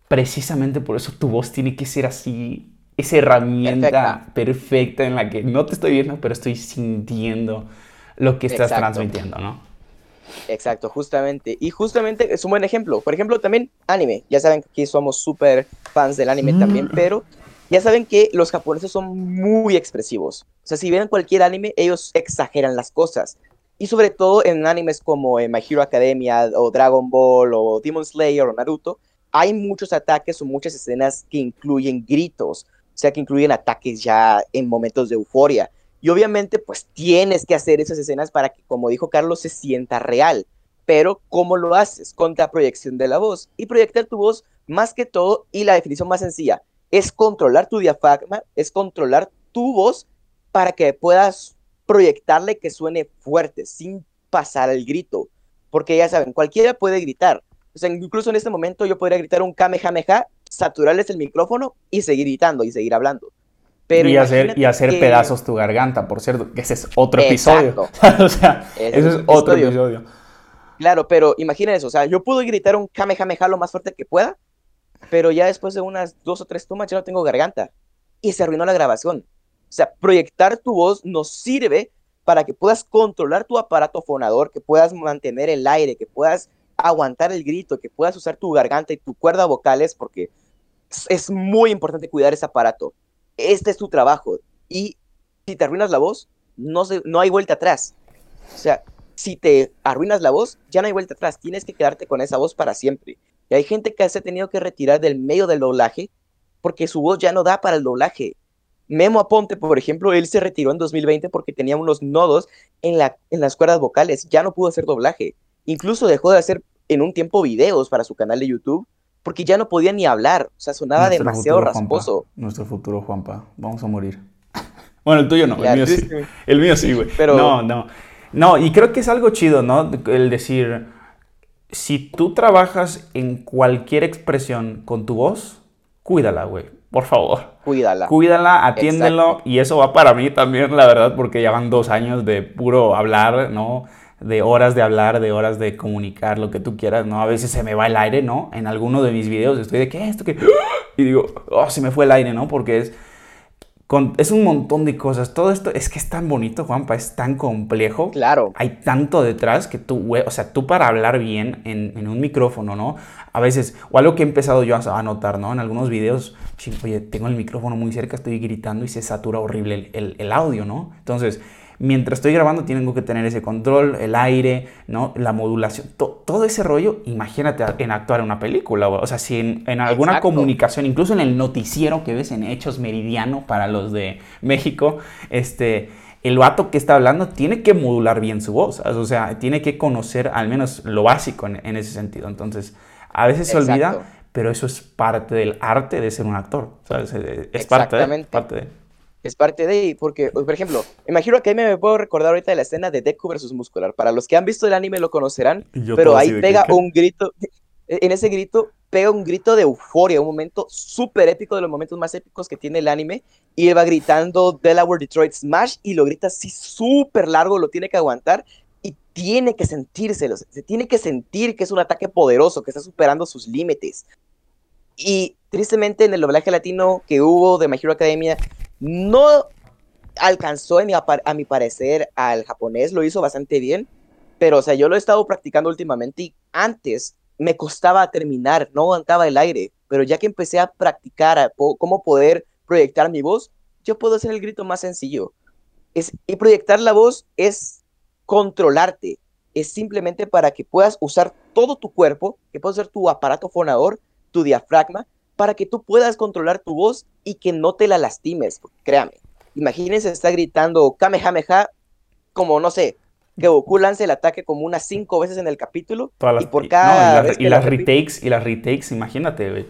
Precisamente por eso tu voz tiene que ser así, esa herramienta perfecta, en la que no te estoy viendo, pero estoy sintiendo lo que estás transmitiendo, ¿no? Exacto, justamente. Y justamente es un buen ejemplo. Por ejemplo, también anime. Ya saben que aquí somos súper fans del anime también, mm. pero ya saben que los japoneses son muy expresivos. O sea, si ven cualquier anime, ellos exageran las cosas. Y sobre todo en animes como My Hero Academia o Dragon Ball o Demon Slayer o Naruto, hay muchos ataques o muchas escenas que incluyen gritos, o sea, que incluyen ataques ya en momentos de euforia. Y obviamente, pues tienes que hacer esas escenas para que, como dijo Carlos, se sienta real. Pero, ¿cómo lo haces? Con la proyección de la voz. Y proyectar tu voz, más que todo, y la definición más sencilla, es controlar tu diafragma, es controlar tu voz para que puedas proyectarle que suene fuerte, sin pasar el grito. Porque ya saben, cualquiera puede gritar. O sea, incluso en este momento yo podría gritar un kamehameha, saturarles el micrófono y seguir gritando y seguir hablando. Pero y hacer, y hacer pedazos tu garganta, por cierto, que ese es otro episodio. o sea, ese, es otro episodio. Claro, pero imaginen eso, o sea, yo puedo gritar un kamehameha lo más fuerte que pueda, pero ya después de unas dos o tres tomas ya no tengo garganta. Y se arruinó la grabación. O sea, proyectar tu voz nos sirve para que puedas controlar tu aparato fonador, que puedas mantener el aire, que puedas aguantar el grito, que puedas usar tu garganta y tu cuerda vocales, porque es muy importante cuidar ese aparato. Este es tu trabajo. Y si te arruinas la voz, no, se, no hay vuelta atrás. O sea, si te arruinas la voz, ya no hay vuelta atrás. Tienes que quedarte con esa voz para siempre. Y hay gente que se ha tenido que retirar del medio del doblaje porque su voz ya no da para el doblaje. Memo Aponte, por ejemplo, él se retiró en 2020 porque tenía unos nodos en, la, en las cuerdas vocales. Ya no pudo hacer doblaje. Incluso dejó de hacer en un tiempo videos para su canal de YouTube porque ya no podía ni hablar. O sea, sonaba demasiado rasposo. nuestro futuro, Juanpa. Vamos a morir. bueno, el tuyo no, el mío sí. El mío sí, güey. Pero... No, no. No, y creo que es algo chido, ¿no? El decir, si tú trabajas en cualquier expresión con tu voz, cuídala, güey. Por favor. Cuídala. Cuídala, atiéndelo. Y eso va para mí también, la verdad, porque ya van dos años de puro hablar, ¿no? De horas de hablar, de horas de comunicar, lo que tú quieras, ¿no? A veces se me va el aire, ¿no? En alguno de mis videos estoy de, ¿qué? ¿Esto qué? Y digo, oh, se me fue el aire, ¿no? Porque es es un montón de cosas. Todo esto es que es tan bonito, Juanpa, es tan complejo. Claro. Hay tanto detrás que tú, o sea, tú para hablar bien en, un micrófono, ¿no? A veces, o algo que he empezado yo a notar, ¿no? En algunos videos, oye, tengo el micrófono muy cerca, estoy gritando y se satura horrible el, el audio, ¿no? Entonces, mientras estoy grabando tengo que tener ese control, el aire, ¿no? la modulación, todo ese rollo, imagínate en actuar en una película, o sea, si en, alguna comunicación, incluso en el noticiero que ves en Hechos Meridiano para los de México, este, el vato que está hablando tiene que modular bien su voz, o sea, tiene que conocer al menos lo básico en, ese sentido, entonces, a veces se olvida, pero eso es parte del arte de ser un actor, ¿sabes? Es parte de, parte de es parte de, porque, por ejemplo, imagino que me puedo recordar ahorita de la escena de Deku versus Muscular. Para los que han visto el anime lo conocerán, pero ahí pega un grito, en ese grito pega un grito de euforia, un momento súper épico, de los momentos más épicos que tiene el anime, y él va gritando Delaware Detroit Smash y lo grita así súper largo, lo tiene que aguantar y tiene que sentírselo, se tiene que sentir que es un ataque poderoso, que está superando sus límites. Y tristemente en el doblaje latino que hubo de My Hero Academia, no alcanzó a mi, parecer al japonés, lo hizo bastante bien, pero o sea, yo lo he estado practicando últimamente y antes me costaba terminar, no aguantaba el aire, pero ya que empecé a practicar cómo poder proyectar mi voz, yo puedo hacer el grito más sencillo. Es, y proyectar la voz es controlarte, es simplemente para que puedas usar todo tu cuerpo, que puedas usar tu aparato fonador, tu diafragma, para que tú puedas controlar tu voz y que no te la lastimes. Créame, imagínense estar gritando Kamehameha como, no sé, que Goku lance el ataque como unas cinco veces en el capítulo y por cada y, las retakes y las retakes imagínate güey.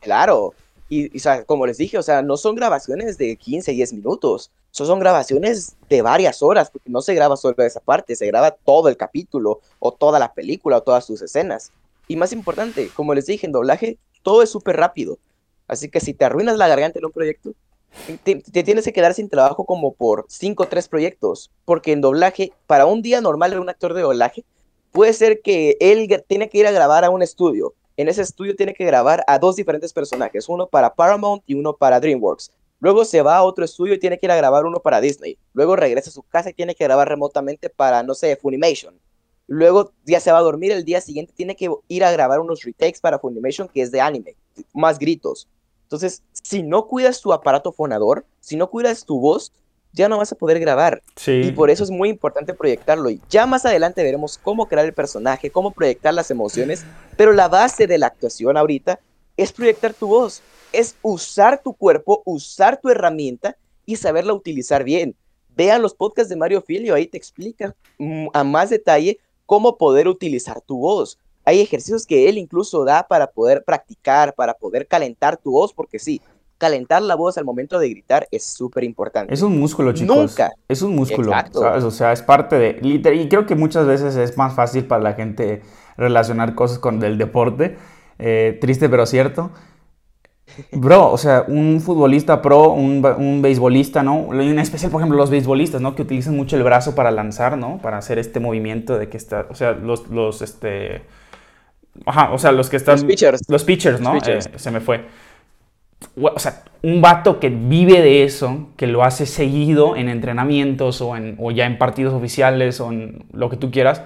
Claro y, como les dije o sea no son grabaciones de 15 10 minutos son, son grabaciones de varias horas porque no se graba solo esa parte se graba todo el capítulo o toda la película o todas sus escenas y más importante como les dije en doblaje todo es súper rápido. Así que si te arruinas la garganta en un proyecto, te, tienes que quedar sin trabajo como por 5 o 3 proyectos. Porque en doblaje, para un día normal de un actor de doblaje, puede ser que él tiene que ir a grabar a un estudio. En ese estudio tiene que grabar a dos diferentes personajes, uno para Paramount y uno para DreamWorks. Luego se va a otro estudio y tiene que ir a grabar uno para Disney. Luego regresa a su casa y tiene que grabar remotamente para, no sé, Funimation. Luego ya se va a dormir, el día siguiente tiene que ir a grabar unos retakes para Funimation que es de anime, más gritos. Entonces, si no cuidas tu aparato fonador, si no cuidas tu voz, ya no vas a poder grabar. Y por eso es muy importante proyectarlo. Y ya más adelante veremos cómo crear el personaje, cómo proyectar las emociones. Pero la base de la actuación ahorita es proyectar tu voz. Es usar tu cuerpo, usar tu herramienta y saberla utilizar bien. Vean los podcasts de Mario Filio, ahí te explica mm, a más detalle cómo poder utilizar tu voz. Hay ejercicios que él incluso da para poder practicar, para poder calentar tu voz, porque sí, calentar la voz al momento de gritar es súper importante. Es un músculo, chicos. Nunca. Es un músculo, ¿sabes? O sea, es parte de... Y creo que muchas veces es más fácil para la gente relacionar cosas con el deporte. Eh, triste pero cierto. Bro, o sea, un futbolista pro, un, un beisbolista, ¿no? En especial, por ejemplo, los beisbolistas, ¿no? Que utilizan mucho el brazo para lanzar, ¿no? Para hacer este movimiento de que está, o sea, los, los, este... Ajá, o sea, los que están... Los pitchers. Los pitchers, ¿no? Eh, se me fue. O sea, un vato que vive de eso, que lo hace seguido en entrenamientos o, en, o ya en partidos oficiales o en lo que tú quieras,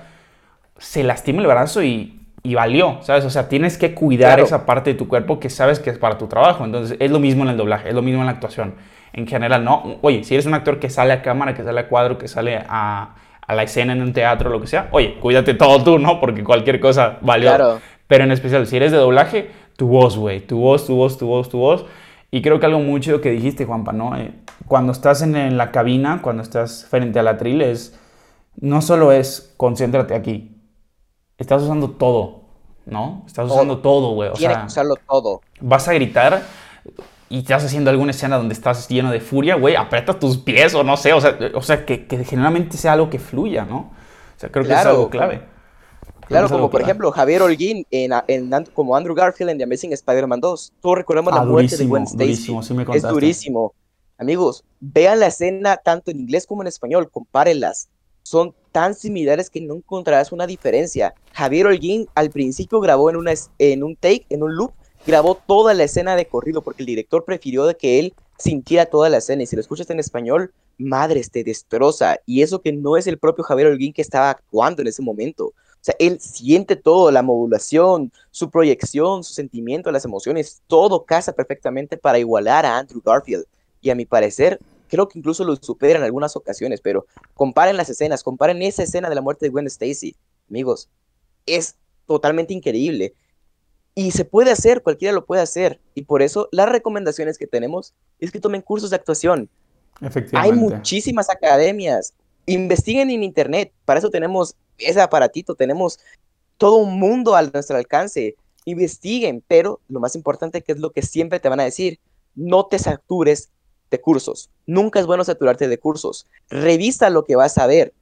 se lastima el brazo y, y valió, ¿sabes? O sea, tienes que cuidar esa parte de tu cuerpo que sabes que es para tu trabajo. Entonces, es lo mismo en el doblaje, es lo mismo en la actuación. En general, ¿no? Oye, si eres un actor que sale a cámara, que sale a cuadro, que sale a, a la escena en un teatro, lo que sea, oye, cuídate todo tú, ¿no? Porque cualquier cosa valió. Claro. Pero en especial, si eres de doblaje, tu voz, güey, tu voz, tu voz, tu voz, tu voz. Y creo que algo mucho que dijiste, Juanpa, ¿no? Eh, cuando estás en, la cabina, cuando estás frente a la tril, es, no solo es concéntrate aquí, estás usando todo, ¿no? Estás usando todo, güey. Tienes que usarlo todo. Vas a gritar y estás haciendo alguna escena donde estás lleno de furia, güey, aprieta tus pies o no sé, o sea, o sea que, generalmente sea algo que fluya, ¿no? O sea, creo que es algo clave. Claro, como por ejemplo Javier Holguín en, como Andrew Garfield en The Amazing Spider-Man 2. Todos recordamos la ah, muerte de Gwen Stacy. es durísimo. Amigos, vean la escena tanto en inglés como en español, compárenlas. Son tan similares que no encontrarás una diferencia. Javier Holguín al principio grabó en, una, en un take, en un loop, grabó toda la escena de corrido porque el director prefirió de que él sintiera toda la escena. Y si lo escuchas en español, madres, te destroza. Y eso que no es el propio Javier Holguín que estaba actuando en ese momento sea, él siente todo, la modulación, su proyección, su sentimiento, las emociones, todo casa perfectamente para igualar a Andrew Garfield. Y a mi parecer, creo que incluso lo supera en algunas ocasiones, pero comparen las escenas, comparen esa escena de la muerte de Gwen Stacy. Amigos, es totalmente increíble. Y se puede hacer, cualquiera lo puede hacer. Y por eso las recomendaciones que tenemos es que tomen cursos de actuación. Hay muchísimas academias. Investiguen en internet. Para eso tenemos ese aparatito, tenemos todo un mundo a nuestro alcance. Investiguen, pero lo más importante que es lo que siempre te van a decir, no te satures de cursos. Nunca es bueno saturarte de cursos. Revisa lo que vas a ver.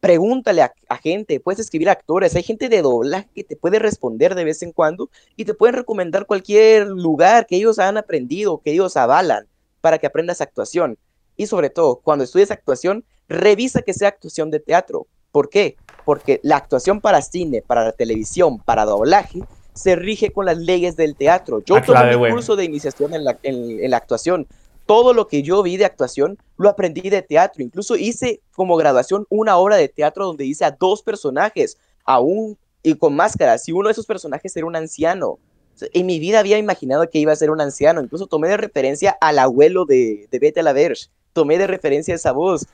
Pregúntale a, gente, puedes escribir actores, hay gente de doblaje que te puede responder de vez en cuando y te pueden recomendar cualquier lugar que ellos han aprendido, que ellos avalan para que aprendas actuación. Y sobre todo, cuando estudies actuación, revisa que sea actuación de teatro. ¿Por qué? porque la actuación para cine, para la televisión, para doblaje, se rige con las leyes del teatro. Yo ah, tomé un curso de iniciación en la, actuación. Todo lo que yo vi de actuación lo aprendí de teatro. Incluso hice como graduación una obra de teatro donde hice a dos personajes, aún y con máscaras. Y uno de esos personajes era un anciano. En mi vida había imaginado que iba a ser un anciano. Incluso tomé de referencia al abuelo de, de Bette la Verge. Tomé de referencia esa voz.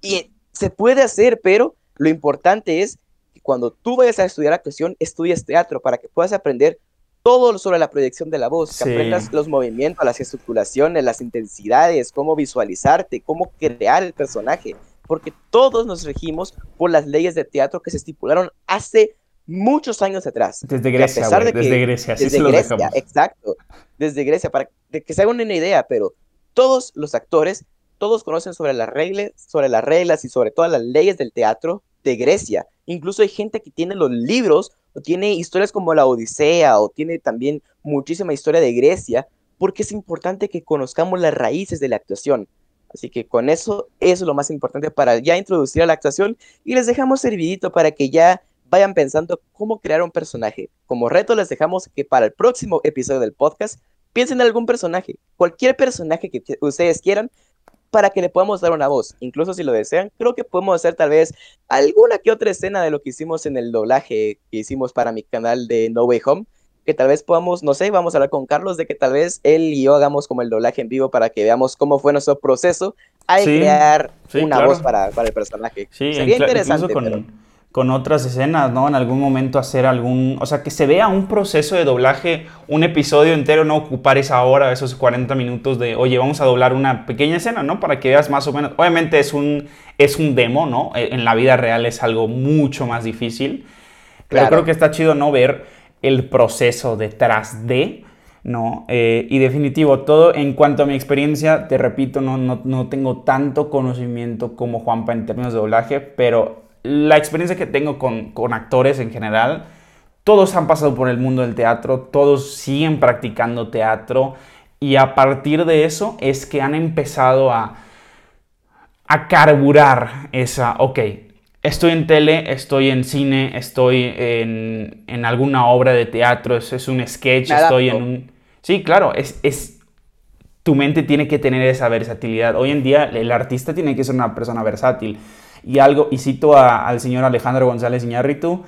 Y se puede hacer, pero lo importante es que cuando tú vayas a estudiar actuación, estudies teatro para que puedas aprender todo sobre la proyección de la voz, que aprendas los movimientos, las gesticulaciones, las intensidades, cómo visualizarte, cómo crear el personaje, porque todos nos regimos por las leyes de teatro que se estipularon hace muchos años atrás. Desde Grecia, desde Grecia, desde Grecia, exacto, desde Grecia, para que se hagan una idea, pero todos los actores todos conocen sobre las reglas, sobre las reglas y sobre todas las leyes del teatro de Grecia. Incluso hay gente que tiene los libros o tiene historias como la Odisea o tiene también muchísima historia de Grecia, porque es importante que conozcamos las raíces de la actuación. Así que con eso, eso es lo más importante para ya introducir a la actuación y les dejamos servidito para que ya vayan pensando cómo crear un personaje. Como reto les dejamos que para el próximo episodio del podcast piensen en algún personaje, cualquier personaje que ustedes quieran, para que le podamos dar una voz. Incluso si lo desean, creo que podemos hacer tal vez alguna que otra escena de lo que hicimos en el doblaje que hicimos para mi canal de No Way Home. Que tal vez podamos, no sé, vamos a hablar con Carlos de que tal vez él y yo hagamos como el doblaje en vivo para que veamos cómo fue nuestro proceso al crear una voz para, el personaje. Sería interesante con otras escenas, ¿no? En algún momento hacer algún, o sea, que se vea un proceso de doblaje, un episodio entero, no ocupar esa hora, esos 40 minutos de, oye, vamos a doblar una pequeña escena, ¿no? Para que veas más o menos, obviamente es un, es un demo, ¿no? E, en la vida real es algo mucho más difícil, pero creo que está chido, ¿no? Ver el proceso detrás de, ¿no? Eh, y definitivo, todo en cuanto a mi experiencia, te repito, no, no, no tengo tanto conocimiento como Juanpa en términos de doblaje, pero la experiencia que tengo con, actores en general, todos han pasado por el mundo del teatro, todos siguen practicando teatro y a partir de eso es que han empezado a, a carburar esa, ok, estoy en tele, estoy en cine, estoy en, alguna obra de teatro, es, es un sketch, estoy en un... Sí, claro, es, es tu mente tiene que tener esa versatilidad. Hoy en día el artista tiene que ser una persona versátil. Y algo, y cito al señor Alejandro González Iñárritu,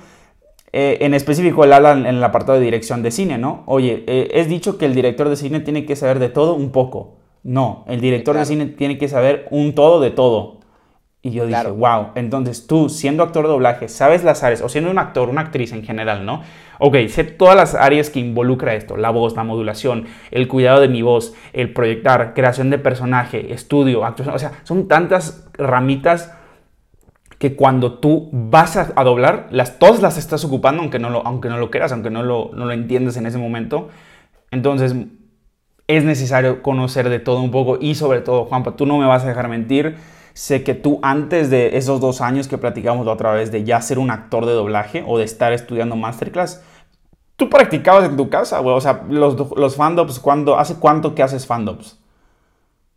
eh, en específico él habla en el apartado de dirección de cine, ¿no? Oye, eh, es dicho que el director de cine tiene que saber de todo un poco. No, el director de cine tiene que saber un todo de todo. Y yo dije, wow, entonces tú siendo actor de doblaje, sabes las áreas, o siendo un actor, una actriz en general, ¿no? Ok, sé todas las áreas que involucra esto, la voz, la modulación, el cuidado de mi voz, el proyectar, creación de personaje, estudio, actuación, o sea, son tantas ramitas que cuando tú vas a, doblar, las, todas las estás ocupando, aunque no lo, aunque no lo quieras, aunque no lo, no lo entiendas en ese momento. Entonces, es necesario conocer de todo un poco y sobre todo, Juanpa, tú no me vas a dejar mentir Sé que tú antes de esos dos años que platicamos la otra vez de ya ser un actor de doblaje o de estar estudiando masterclass, tú practicabas en tu casa. O sea, los, los fandoms, ¿cuándo, ¿hace cuánto que haces fandoms?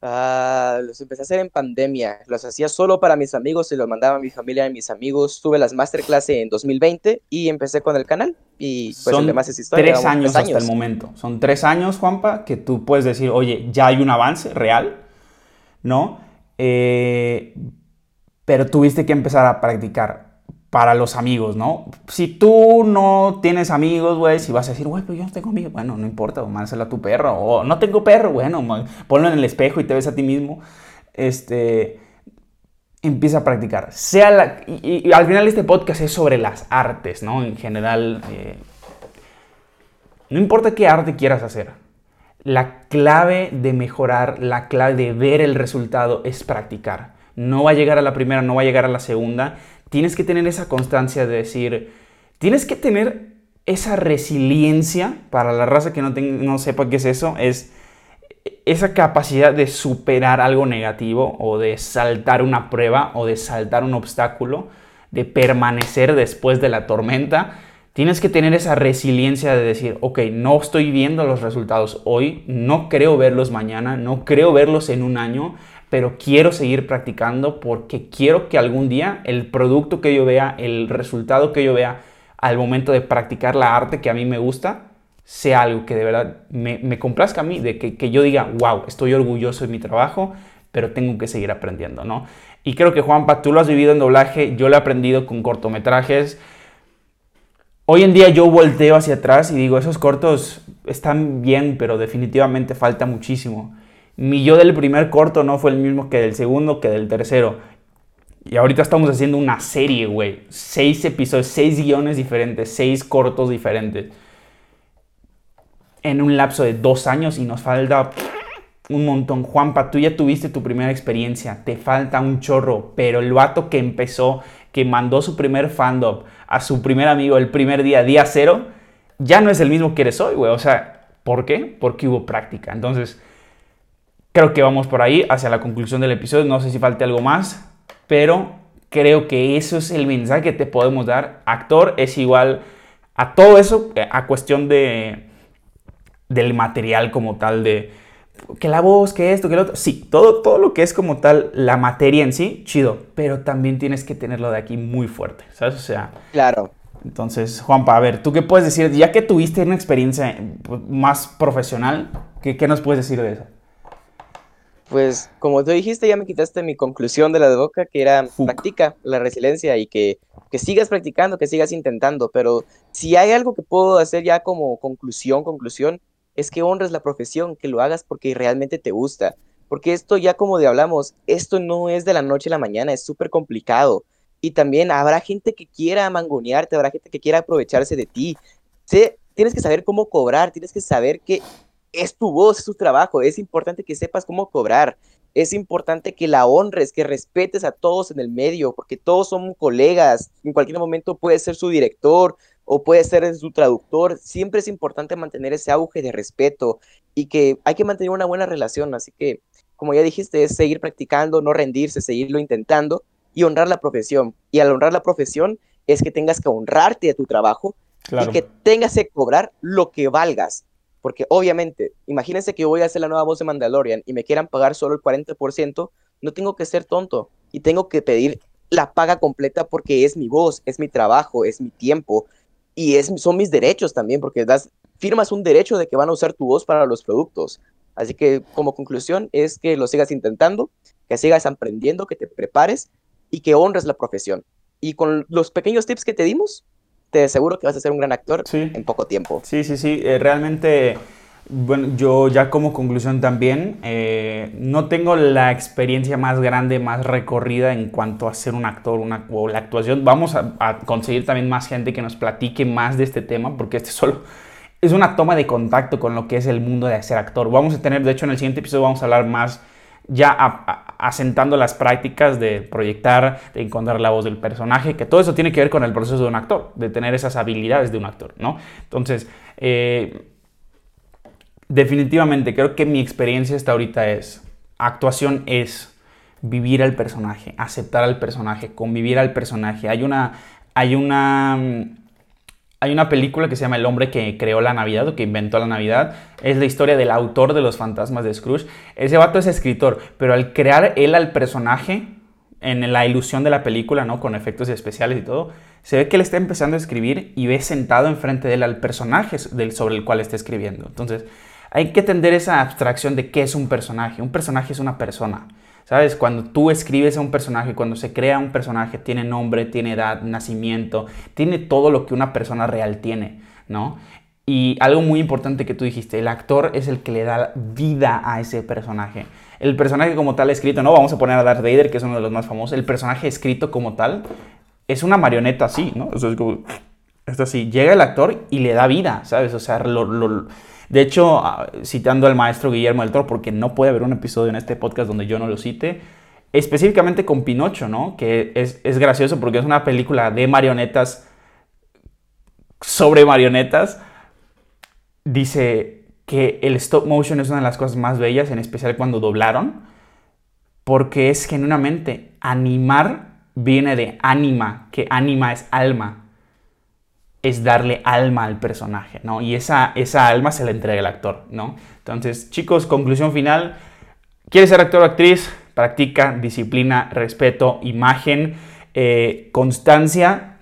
Ah, los empecé a hacer en pandemia. Los hacía solo para mis amigos y los mandaba a mi familia y mis amigos. Tuve las masterclass en 2020 y empecé con el canal. Y pues Son es historia. Tres años, años hasta el momento. Son tres años, Juanpa, que tú puedes decir, oye, ya hay un avance real, ¿no? Eh, pero tuviste que empezar a practicar para los amigos, ¿no? Si tú no tienes amigos, güey, si vas a decir, güey, pero yo no tengo amigos, bueno, no importa, mándaselo a tu perro, o no tengo perro, bueno, ponlo en el espejo y te ves a ti mismo, este, empieza a practicar. Sea la, y, al final este podcast es sobre las artes, ¿no? En general, eh, no importa qué arte quieras hacer, la clave de mejorar, la clave de ver el resultado es practicar. No va a llegar a la primera, no va a llegar a la segunda. Tienes que tener esa constancia de decir, tienes que tener esa resiliencia, para la raza que no, no sepa qué es eso, es esa capacidad de superar algo negativo o de saltar una prueba o de saltar un obstáculo, de permanecer después de la tormenta. Tienes que tener esa resiliencia de decir, ok, no estoy viendo los resultados hoy, no creo verlos mañana, no creo verlos en un año, pero quiero seguir practicando porque quiero que algún día el producto que yo vea, el resultado que yo vea al momento de practicar la arte que a mí me gusta, sea algo que de verdad me, complazca a mí, de que, que, yo diga, wow, estoy orgulloso de mi trabajo, pero tengo que seguir aprendiendo, ¿no? Y creo que Juanpa, tú lo has vivido en doblaje, yo lo he aprendido con cortometrajes. Hoy en día yo volteo hacia atrás y digo, esos cortos están bien, pero definitivamente falta muchísimo. Mi yo del primer corto no fue el mismo que del segundo, que del tercero. Y ahorita estamos haciendo una serie, güey. Seis episodios, seis guiones diferentes, seis cortos diferentes. En un lapso de dos años y nos falta un montón. Juanpa, tú ya tuviste tu primera experiencia, te falta un chorro, pero el vato que empezó que mandó su primer fandom a su primer amigo el primer día, día cero, ya no es el mismo que eres hoy, güey. O sea, ¿por qué? Porque hubo práctica. Entonces, creo que vamos por ahí hacia la conclusión del episodio. No sé si falte algo más, pero creo que eso es el mensaje que te podemos dar. Actor es igual a todo eso, a cuestión de del material como tal de que la voz, que esto, que lo otro. Sí, todo, todo lo que es como tal la materia en sí, chido. Pero también tienes que tenerlo de aquí muy fuerte, ¿sabes? O sea. Claro. Entonces, Juanpa, a ver, ¿tú qué puedes decir? Ya que tuviste una experiencia pues, más profesional, ¿qué, qué nos puedes decir de eso? Pues, como tú dijiste, ya me quitaste mi conclusión de la de boca, que era practica la resiliencia y que, que sigas practicando, que sigas intentando. Pero si hay algo que puedo hacer ya como conclusión, conclusión, es que honres la profesión, que lo hagas porque realmente te gusta. Porque esto ya como de hablamos, esto no es de la noche a la mañana, es súper complicado. Y también habrá gente que quiera mangonearte, habrá gente que quiera aprovecharse de ti. tienes que saber cómo cobrar, tienes que saber que es tu voz, es tu trabajo. Es importante que sepas cómo cobrar. Es importante que la honres, que respetes a todos en el medio, porque todos son colegas. En cualquier momento puede ser su director, o puede ser su traductor, siempre es importante mantener ese auge de respeto y que hay que mantener una buena relación, así que como ya dijiste, es seguir practicando, no rendirse, seguirlo intentando y honrar la profesión. Y al honrar la profesión es que tengas que honrarte de tu trabajo y que tengas que cobrar lo que valgas. Porque obviamente, imagínense que yo voy a hacer la nueva voz de Mandalorian y me quieran pagar solo el 40%, no tengo que ser tonto y tengo que pedir la paga completa porque es mi voz, es mi trabajo, es mi tiempo, y es, son mis derechos también, porque das, firmas un derecho de que van a usar tu voz para los productos. Así que como conclusión es que lo sigas intentando, que sigas aprendiendo, que te prepares y que honres la profesión. Y con los pequeños tips que te dimos, te aseguro que vas a ser un gran actor en poco tiempo. Sí, sí, sí. Eh, realmente, bueno, yo ya como conclusión también, eh, no tengo la experiencia más grande, más recorrida en cuanto a ser un actor una, o la actuación. Vamos a, a conseguir también más gente que nos platique más de este tema, porque este solo es una toma de contacto con lo que es el mundo de ser actor. Vamos a tener, de hecho, en el siguiente episodio vamos a hablar más ya asentando las prácticas de proyectar, de encontrar la voz del personaje, que todo eso tiene que ver con el proceso de un actor, de tener esas habilidades de un actor, ¿no? Entonces, eh, definitivamente creo que mi experiencia hasta ahorita es, actuación es vivir al personaje, aceptar al personaje, convivir al personaje. Hay una, hay una hay una película que se llama El hombre que creó la Navidad o que inventó la Navidad. Es la historia del autor de los fantasmas de Scrooge. Ese vato es escritor, pero al crear él al personaje, en la ilusión de la película, ¿no? Con efectos especiales y todo, se ve que él está empezando a escribir y ve sentado enfrente de él al personaje sobre el cual está escribiendo. Entonces, hay que tender esa abstracción de qué es un personaje. Un personaje es una persona. ¿Sabes? Cuando tú escribes a un personaje, cuando se crea un personaje, tiene nombre, tiene edad, nacimiento, tiene todo lo que una persona real tiene, ¿no? Y algo muy importante que tú dijiste, el actor es el que le da vida a ese personaje. El personaje como tal escrito, no vamos a poner a Darth Vader, que es uno de los más famosos, el personaje escrito como tal es una marioneta así, ¿no? Eso es como, esto así, llega el actor y le da vida, ¿sabes? O sea, lo, lo de hecho, ah, citando al maestro Guillermo del Toro, porque no puede haber un episodio en este podcast donde yo no lo cite, específicamente con Pinocho, ¿no? Que es, gracioso porque es una película de marionetas sobre marionetas. Dice que el stop motion es una de las cosas más bellas, en especial cuando doblaron, porque es genuinamente animar viene de anima, que anima es alma es darle alma al personaje, ¿no? Y esa, esa alma se la entrega el actor, ¿no? Entonces, chicos, conclusión final. ¿Quieres ser actor o actriz? Practica, disciplina, respeto, imagen, eh, constancia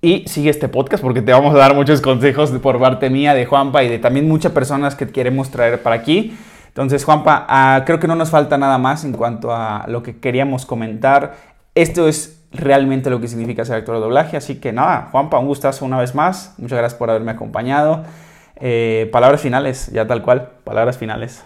y sigue este podcast porque te vamos a dar muchos consejos por parte mía, de Juanpa y de también muchas personas que queremos traer para aquí. Entonces, Juanpa, ah, creo que no nos falta nada más en cuanto a lo que queríamos comentar. Esto es realmente lo que significa ser actor de doblaje. Así que nada, Juanpa, un gustazo una vez más. Muchas gracias por haberme acompañado. Eh, palabras finales, ya tal cual, palabras finales.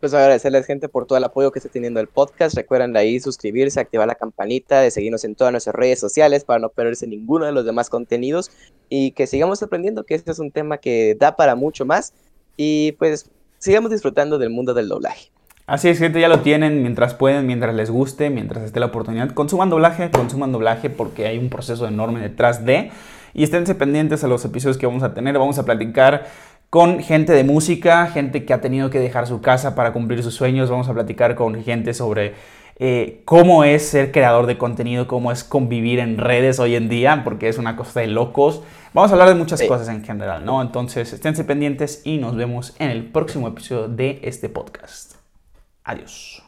Pues agradecerles gente por todo el apoyo que está teniendo el podcast. Recuerden de ahí suscribirse, activar la campanita, de seguirnos en todas nuestras redes sociales para no perderse ninguno de los demás contenidos y que sigamos aprendiendo que este es un tema que da para mucho más y pues sigamos disfrutando del mundo del doblaje. Así es, gente, ya lo tienen mientras pueden, mientras les guste, mientras esté la oportunidad. Consuman doblaje, consuman doblaje porque hay un proceso enorme detrás de. Y esténse pendientes a los episodios que vamos a tener. Vamos a platicar con gente de música, gente que ha tenido que dejar su casa para cumplir sus sueños. Vamos a platicar con gente sobre eh, cómo es ser creador de contenido, cómo es convivir en redes hoy en día, porque es una cosa de locos. Vamos a hablar de muchas cosas en general, ¿no? Entonces, esténse pendientes y nos vemos en el próximo episodio de este podcast. Adiós.